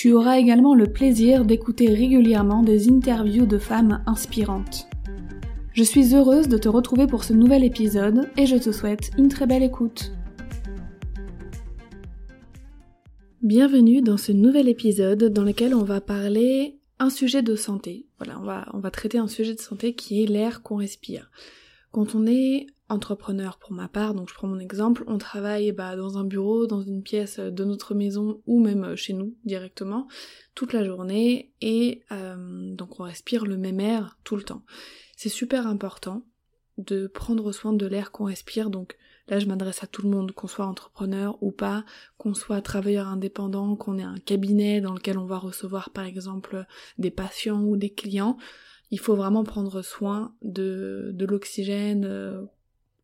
Tu auras également le plaisir d'écouter régulièrement des interviews de femmes inspirantes. Je suis heureuse de te retrouver pour ce nouvel épisode et je te souhaite une très belle écoute. Bienvenue dans ce nouvel épisode dans lequel on va parler un sujet de santé. Voilà, on va, on va traiter un sujet de santé qui est l'air qu'on respire. Quand on est entrepreneur pour ma part, donc je prends mon exemple, on travaille bah, dans un bureau, dans une pièce de notre maison ou même chez nous directement toute la journée et euh, donc on respire le même air tout le temps. C'est super important de prendre soin de l'air qu'on respire, donc là je m'adresse à tout le monde, qu'on soit entrepreneur ou pas, qu'on soit travailleur indépendant, qu'on ait un cabinet dans lequel on va recevoir par exemple des patients ou des clients, il faut vraiment prendre soin de, de l'oxygène euh,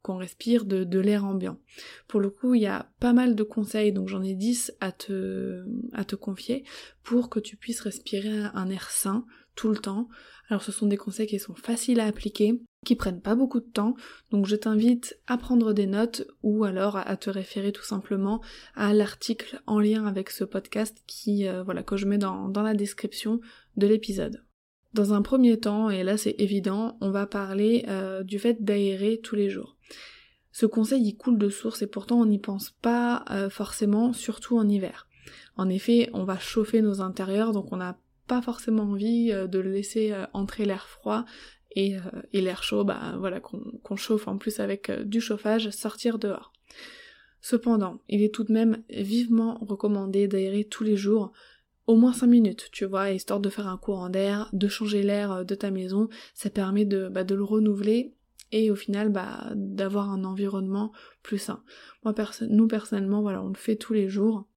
qu'on respire, de, l'air ambiant. Pour le coup, il y a pas mal de conseils, donc j'en ai 10 à te, à te confier, pour que tu puisses respirer un air sain tout le temps. Alors ce sont des conseils qui sont faciles à appliquer, qui prennent pas beaucoup de temps, donc je t'invite à prendre des notes ou alors à te référer tout simplement à l'article en lien avec ce podcast qui, euh, voilà, que je mets dans, dans la description de l'épisode. Dans un premier temps, et là c'est évident, on va parler euh, du fait d'aérer tous les jours. Ce conseil il coule de source et pourtant on n'y pense pas euh, forcément, surtout en hiver. En effet, on va chauffer nos intérieurs, donc on n'a pas forcément envie euh, de laisser entrer l'air froid et, l'air chaud, bah voilà, qu'on chauffe en plus avec du chauffage, sortir dehors. Cependant, il est tout de même vivement recommandé d'aérer tous les jours, au moins 5 minutes, tu vois, histoire de faire un courant d'air, de changer l'air euh, de ta maison, ça permet de, bah, le renouveler et au final bah, d'avoir un environnement plus sain. Moi, nous personnellement, voilà, on le fait tous les jours.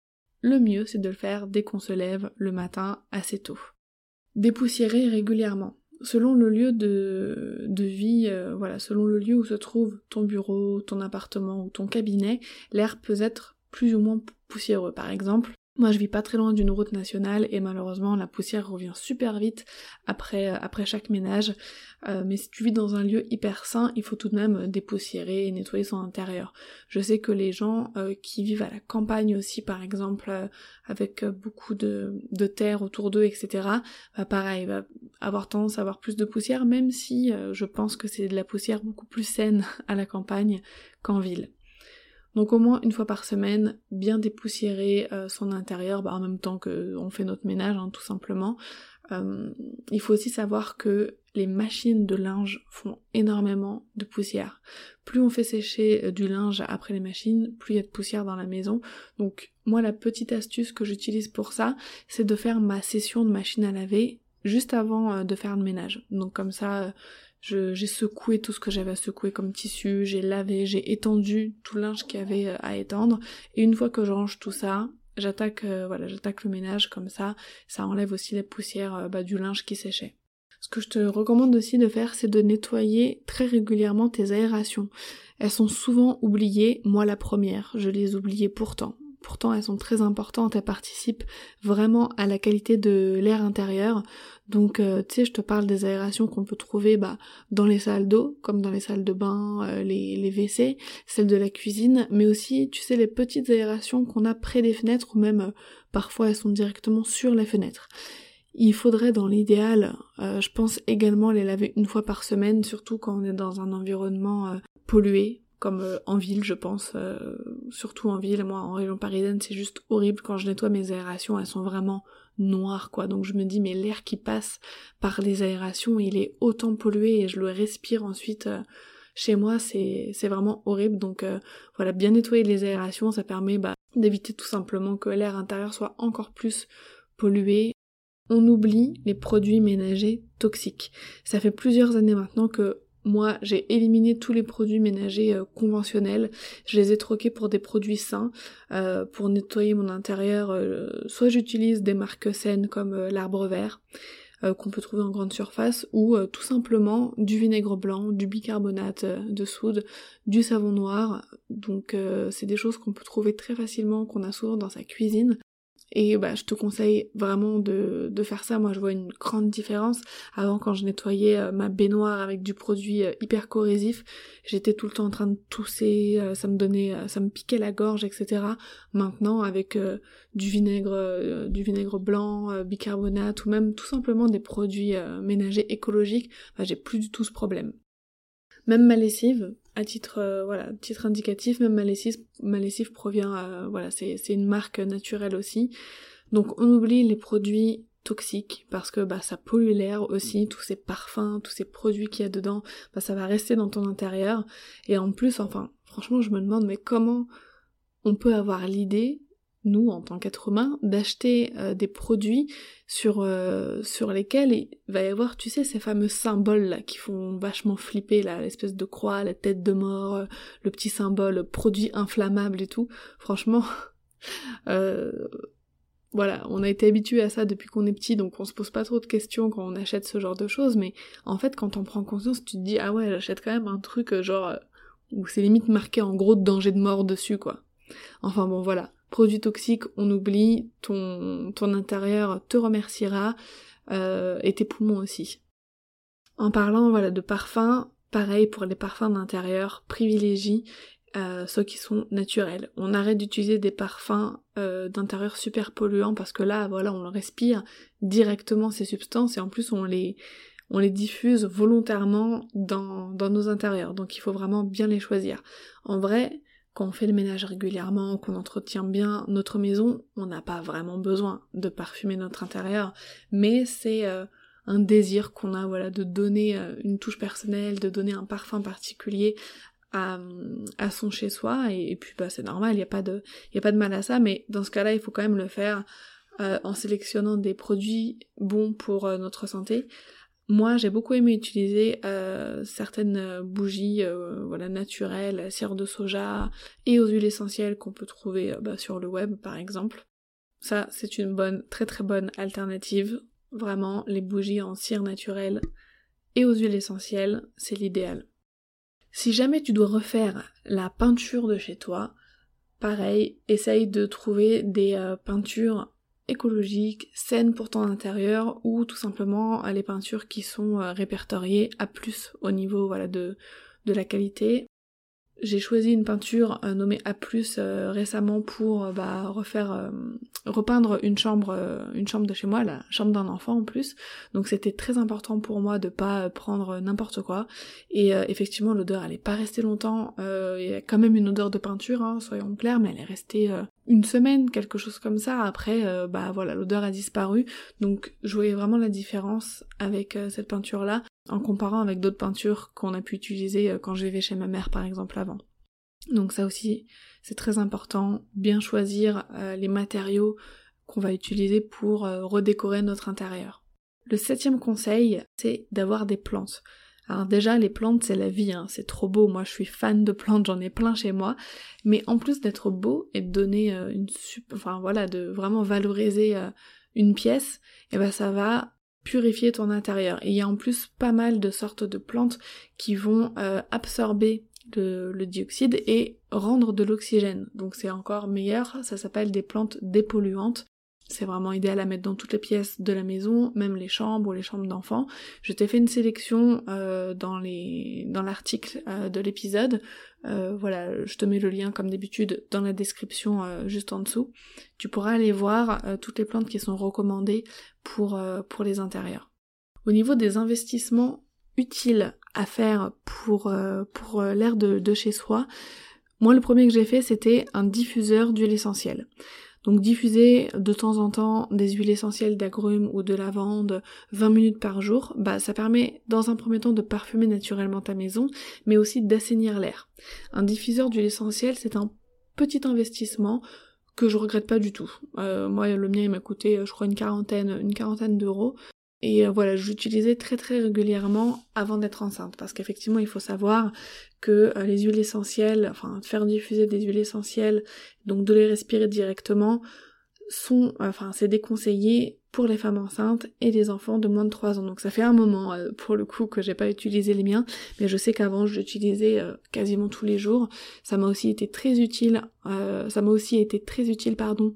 Le mieux, c'est de le faire dès qu'on se lève le matin assez tôt. Dépoussiérer régulièrement. Selon le lieu de, de vie, euh, voilà, selon le lieu où se trouve ton bureau, ton appartement ou ton cabinet, l'air peut être plus ou moins poussiéreux. Par exemple, moi, je vis pas très loin d'une route nationale et malheureusement, la poussière revient super vite après, euh, après chaque ménage. Euh, mais si tu vis dans un lieu hyper sain, il faut tout de même dépoussiérer et nettoyer son intérieur. Je sais que les gens euh, qui vivent à la campagne aussi, par exemple, avec beaucoup de, de terre autour d'eux, etc., bah pareil, va avoir tendance à avoir plus de poussière, même si je pense que c'est de la poussière beaucoup plus saine à la campagne qu'en ville. Donc au moins une fois par semaine, bien dépoussiérer euh, son intérieur, bah, en même temps qu'on fait notre ménage, hein, tout simplement. Euh, il faut aussi savoir que les machines de linge font énormément de poussière. Plus on fait sécher euh, du linge après les machines, plus il y a de poussière dans la maison. Donc moi la petite astuce que j'utilise pour ça, c'est de faire ma session de machine à laver juste avant de faire le ménage. Donc comme ça, j'ai secoué tout ce que j'avais à secouer comme tissu, j'ai lavé, j'ai étendu tout linge qu'il y avait euh, à étendre. Et une fois que je range tout ça, j'attaque euh, voilà, j'attaque le ménage comme ça, ça enlève aussi la poussière euh, bah, du linge qui séchait. Ce que je te recommande aussi de faire, c'est de nettoyer très régulièrement tes aérations. Elles sont souvent oubliées, moi la première, je les oubliais pourtant. Pourtant, elles sont très importantes, elles participent vraiment à la qualité de l'air intérieur. Donc, euh, tu sais, je te parle des aérations qu'on peut trouver bah, dans les salles d'eau, comme dans les salles de bain, euh, les, les WC, celles de la cuisine, mais aussi, tu sais, les petites aérations qu'on a près des fenêtres, ou même euh, parfois elles sont directement sur les fenêtres. Il faudrait dans l'idéal, je pense également les laver une fois par semaine, surtout quand on est dans un environnement pollué, comme euh, en ville je pense, euh, surtout en ville, moi en région parisienne c'est juste horrible quand je nettoie mes aérations, elles sont vraiment noires quoi, donc je me dis mais l'air qui passe par les aérations il est autant pollué et je le respire ensuite euh, chez moi. C'est vraiment horrible. Donc voilà bien nettoyer les aérations ça permet bah, d'éviter tout simplement que l'air intérieur soit encore plus pollué. On oublie les produits ménagers toxiques. Ça fait plusieurs années maintenant que moi, j'ai éliminé tous les produits ménagers euh, conventionnels. Je les ai troqués pour des produits sains. Euh, pour nettoyer mon intérieur, euh, soit j'utilise des marques saines comme l'arbre vert, qu'on peut trouver en grande surface, ou tout simplement du vinaigre blanc, du bicarbonate de soude, du savon noir. Donc c'est des choses qu'on peut trouver très facilement, qu'on a souvent dans sa cuisine. Et bah, je te conseille vraiment de, de, faire ça. Moi, je vois une grande différence. Avant, quand je nettoyais euh, ma baignoire avec du produit euh, hyper corrosif, j'étais tout le temps en train de tousser, euh, ça me donnait, ça me piquait la gorge, etc. Maintenant, avec du vinaigre, du vinaigre blanc, bicarbonate ou même tout simplement des produits ménagers écologiques, bah, j'ai plus du tout ce problème. Même ma lessive, à titre euh, voilà titre indicatif même ma lessive, ma lessive provient euh, voilà c'est une marque naturelle aussi. Donc on oublie les produits toxiques parce que bah ça pollue l'air aussi tous ces parfums tous ces produits qu'il y a dedans bah ça va rester dans ton intérieur. Et en plus enfin franchement je me demande mais comment on peut avoir l'idée nous en tant qu'être humain d'acheter euh, des produits sur euh, sur lesquels il va y avoir tu sais ces fameux symboles là qui font vachement flipper l'espèce de croix la tête de mort euh, le petit symbole produit inflammable et tout franchement voilà, on a été habitué à ça depuis qu'on est petit, donc on se pose pas trop de questions quand on achète ce genre de choses, mais en fait, quand on prend conscience, tu te dis, ah ouais, j'achète quand même un truc genre, où c'est limite marqué en gros danger de mort dessus, quoi. Enfin bon, voilà produits toxiques, on oublie, ton, ton intérieur te remerciera, euh, et tes poumons aussi. En parlant voilà de parfums, pareil pour les parfums d'intérieur, privilégie euh, ceux qui sont naturels. On arrête d'utiliser des parfums euh, d'intérieur super polluants parce que là, voilà, on respire directement ces substances et en plus on les on les diffuse volontairement dans, dans nos intérieurs. Donc il faut vraiment bien les choisir. En vrai, quand on fait le ménage régulièrement, qu'on entretient bien notre maison, on n'a pas vraiment besoin de parfumer notre intérieur, mais c'est euh, un désir qu'on a voilà de donner euh, une touche personnelle, de donner un parfum particulier à, son chez soi. Et, puis bah c'est normal, il n'y a pas de y a pas de mal à ça, mais dans ce cas-là, il faut quand même le faire euh, en sélectionnant des produits bons pour notre santé. Moi, j'ai beaucoup aimé utiliser euh, certaines bougies euh, voilà, naturelles, cire de soja et aux huiles essentielles qu'on peut trouver euh, bah, sur le web par exemple. Ça, c'est une bonne, très très bonne alternative. Vraiment, les bougies en cire naturelle et aux huiles essentielles, c'est l'idéal. Si jamais tu dois refaire la peinture de chez toi, pareil, essaye de trouver des peintures écologiques, saines pour ton intérieur ou tout simplement les peintures qui sont euh, répertoriées à plus au niveau de, la qualité j'ai choisi une peinture euh, nommée A+, euh, récemment pour euh, bah, refaire, repeindre une chambre, une chambre de chez moi, la chambre d'un enfant en plus. Donc c'était très important pour moi de pas prendre n'importe quoi. Et effectivement l'odeur elle est pas restée longtemps. Il y a quand même une odeur de peinture, hein, soyons clairs, mais elle est restée une semaine, quelque chose comme ça. Après, bah voilà, l'odeur a disparu. Donc je voyais vraiment la différence avec cette peinture là en comparant avec d'autres peintures qu'on a pu utiliser euh, quand je vivais chez ma mère par exemple avant. Donc ça aussi c'est très important, bien choisir euh, les matériaux qu'on va utiliser pour euh, redécorer notre intérieur. Le septième conseil, c'est d'avoir des plantes. Alors déjà, les plantes, c'est la vie, hein. c'est trop beau. Moi, je suis fan de plantes, j'en ai plein chez moi. Mais en plus d'être beau et de donner une, enfin voilà, de vraiment valoriser une pièce, et eh ben ça va purifier ton intérieur. Et il y a en plus pas mal de sortes de plantes qui vont euh, absorber le, dioxyde et rendre de l'oxygène. Donc c'est encore meilleur, ça s'appelle des plantes dépolluantes. C'est vraiment idéal à mettre dans toutes les pièces de la maison, même les chambres ou les chambres d'enfants. Je t'ai fait une sélection euh, dans l'article euh, de l'épisode. Euh, voilà, je te mets le lien comme d'habitude dans la description juste en dessous. Tu pourras aller voir toutes les plantes qui sont recommandées pour les intérieurs. Au niveau des investissements utiles à faire pour pour l'air de, de chez soi, moi le premier que j'ai fait c'était un diffuseur d'huile essentielle. Donc diffuser de temps en temps des huiles essentielles d'agrumes ou de lavande 20 minutes par jour, bah ça permet dans un premier temps de parfumer naturellement ta maison, mais aussi d'assainir l'air. Un diffuseur d'huile essentielle, c'est un petit investissement que je regrette pas du tout. Euh, moi, le mien, il m'a coûté, je crois, une quarantaine, une quarantaine d'euros. Et euh, voilà, j'utilisais très très régulièrement avant d'être enceinte, parce qu'effectivement, il faut savoir que euh, les huiles essentielles, enfin faire diffuser des huiles essentielles, donc de les respirer directement, sont, enfin c'est déconseillé pour les femmes enceintes et les enfants de moins de 3 ans. Donc ça fait un moment euh, pour le coup que j'ai pas utilisé les miens, mais je sais qu'avant je l'utilisais quasiment tous les jours. Ça m'a aussi été très utile, ça m'a aussi été très utile pardon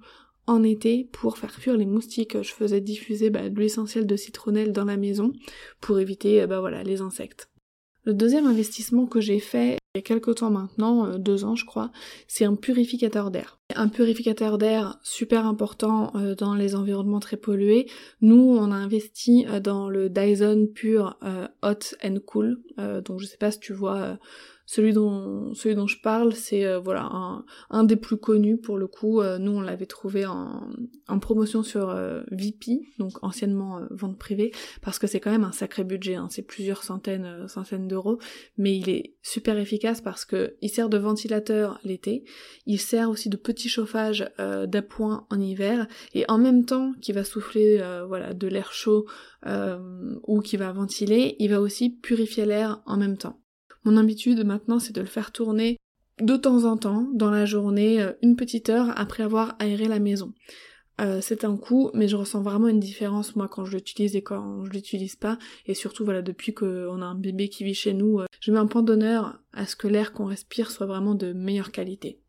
en été pour faire fuir les moustiques. Je faisais diffuser bah, de l'essentiel de citronnelle dans la maison pour éviter bah, les insectes. Le deuxième investissement que j'ai fait il y a quelques temps maintenant, euh, deux ans je crois, c'est un purificateur d'air. Un purificateur d'air super important euh, dans les environnements très pollués. Nous, on a investi dans le Dyson Pure Hot and Cool. donc je sais pas si tu vois celui dont, celui dont je parle, c'est euh, voilà un, des plus connus pour le coup. Euh, nous, on l'avait trouvé en, promotion sur euh, VP, donc anciennement vente privée, parce que c'est quand même un sacré budget. Hein, c'est plusieurs centaines, centaines d'euros, mais il est super efficace parce que il sert de ventilateur l'été, il sert aussi de petit chauffage d'appoint en hiver, et en même temps qu'il va souffler voilà de l'air chaud ou qu'il va ventiler, il va aussi purifier l'air en même temps. Mon habitude maintenant, c'est de le faire tourner de temps en temps dans la journée, euh, une petite heure après avoir aéré la maison. Euh, c'est un coup, mais je ressens vraiment une différence moi quand je l'utilise et quand je l'utilise pas. Et surtout voilà, depuis qu'on a un bébé qui vit chez nous, euh, je mets un point d'honneur à ce que l'air qu'on respire soit vraiment de meilleure qualité.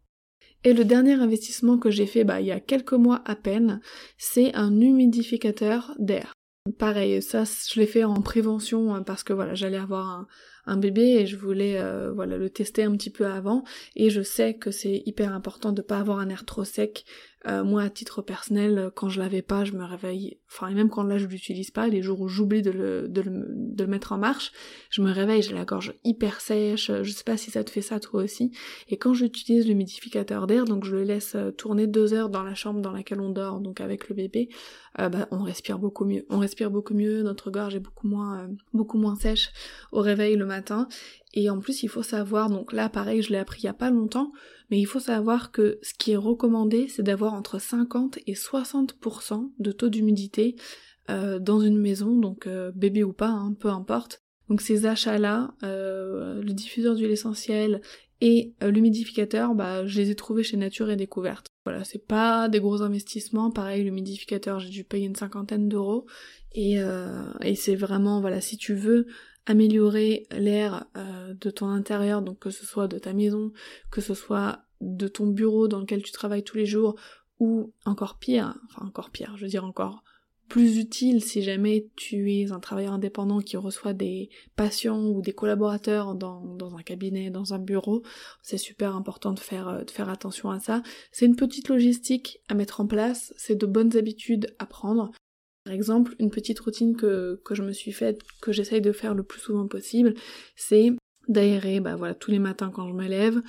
Et le dernier investissement que j'ai fait bah, il y a quelques mois à peine, c'est un humidificateur d'air. Pareil, ça je l'ai fait en prévention hein, parce que voilà, j'allais avoir un, bébé et je voulais euh, voilà le tester un petit peu avant et je sais que c'est hyper important de pas avoir un air trop sec euh, moi, à titre personnel, quand je l'avais pas, je me réveille, enfin, et même quand là je l'utilise pas, les jours où j'oublie de le, de, le, de le mettre en marche, je me réveille, j'ai la gorge hyper sèche, je sais pas si ça te fait ça toi aussi, et quand j'utilise l'humidificateur d'air, donc je le laisse euh, tourner deux heures dans la chambre dans laquelle on dort, donc avec le bébé, euh, bah, on respire beaucoup mieux, on respire beaucoup mieux, notre gorge est beaucoup moins, beaucoup moins sèche au réveil le matin, et en plus, il faut savoir, donc là, pareil, je l'ai appris il y a pas longtemps, mais il faut savoir que ce qui est recommandé, c'est d'avoir entre 50 et 60% de taux d'humidité euh, dans une maison, donc euh, bébé ou pas, hein, peu importe. Donc ces achats-là, euh, le diffuseur d'huile essentielle et l'humidificateur, bah, je les ai trouvés chez Nature et Découverte. Voilà, c'est pas des gros investissements. Pareil, l'humidificateur, j'ai dû payer une cinquantaine d'euros. Et, et c'est vraiment, voilà, si tu veux améliorer l'air euh, de ton intérieur, donc que ce soit de ta maison, que ce soit de ton bureau dans lequel tu travailles tous les jours, ou encore pire, enfin encore pire, je veux dire encore plus utile si jamais tu es un travailleur indépendant qui reçoit des patients ou des collaborateurs dans, dans un cabinet, dans un bureau, c'est super important de faire, euh, de faire attention à ça. C'est une petite logistique à mettre en place, c'est de bonnes habitudes à prendre. Par exemple, une petite routine que, que je me suis faite, que j'essaye de faire le plus souvent possible, c'est d'aérer bah voilà, tous les matins quand je me lève.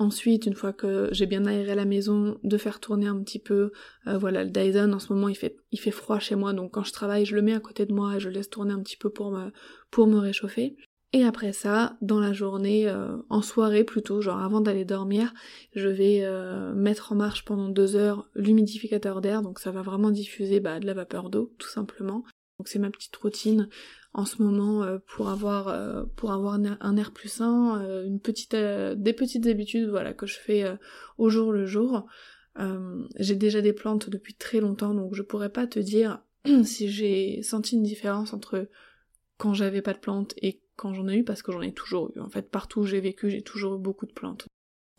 Ensuite, une fois que j'ai bien aéré la maison, de faire tourner un petit peu, euh, voilà, le Dyson en ce moment il fait, il fait froid chez moi, donc quand je travaille, je le mets à côté de moi et je laisse tourner un petit peu pour me, pour me réchauffer. Et après ça, dans la journée, euh, en soirée plutôt, genre avant d'aller dormir, je vais euh, mettre en marche pendant deux heures l'humidificateur d'air, donc ça va vraiment diffuser bah, de la vapeur d'eau, tout simplement. Donc c'est ma petite routine en ce moment euh, pour avoir pour avoir un air plus sain, une petite des petites habitudes voilà que je fais au jour le jour. J'ai déjà des plantes depuis très longtemps, donc je pourrais pas te dire si j'ai senti une différence entre quand j'avais pas de plantes et quand j'en ai eu, parce que j'en ai toujours eu. En fait, partout où j'ai vécu, j'ai toujours eu beaucoup de plantes.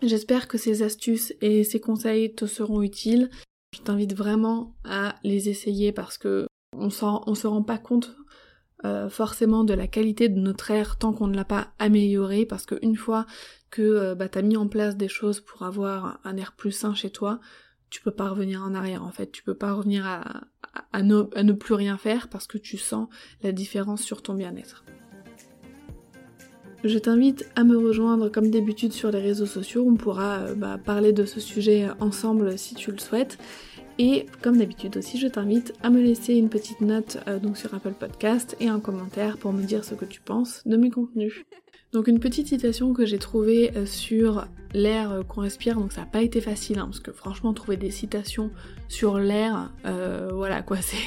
J'espère que ces astuces et ces conseils te seront utiles. Je t'invite vraiment à les essayer parce que on, se rend pas compte euh, forcément de la qualité de notre air tant qu'on ne l'a pas amélioré parce qu'une fois que euh, bah, mis en place des choses pour avoir un air plus sain chez toi, tu peux pas revenir en arrière en fait, tu peux pas revenir à ne plus rien faire parce que tu sens la différence sur ton bien-être. Je t'invite à me rejoindre comme d'habitude sur les réseaux sociaux, on pourra euh, bah, parler de ce sujet ensemble si tu le souhaites. Et comme d'habitude aussi, je t'invite à me laisser une petite note euh, donc sur Apple Podcast et un commentaire pour me dire ce que tu penses de mes contenus. Donc une petite citation que j'ai trouvée euh, sur l'air qu'on respire, donc ça n'a pas été facile, hein, parce que franchement trouver des citations sur l'air, voilà quoi, c'est...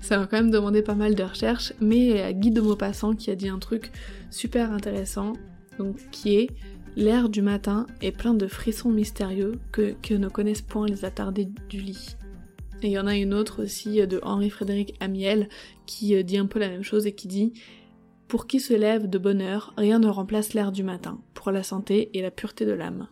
ça m'a quand même demandé pas mal de recherches, mais Guy de Maupassant qui a dit un truc super intéressant, donc qui est L'air du matin est plein de frissons mystérieux que, que ne connaissent point les attardés du lit. Et il y en a une autre aussi de Henri-Frédéric Amiel qui euh, dit un peu la même chose et qui dit Pour qui se lève de bonne heure, rien ne remplace l'air du matin, pour la santé et la pureté de l'âme.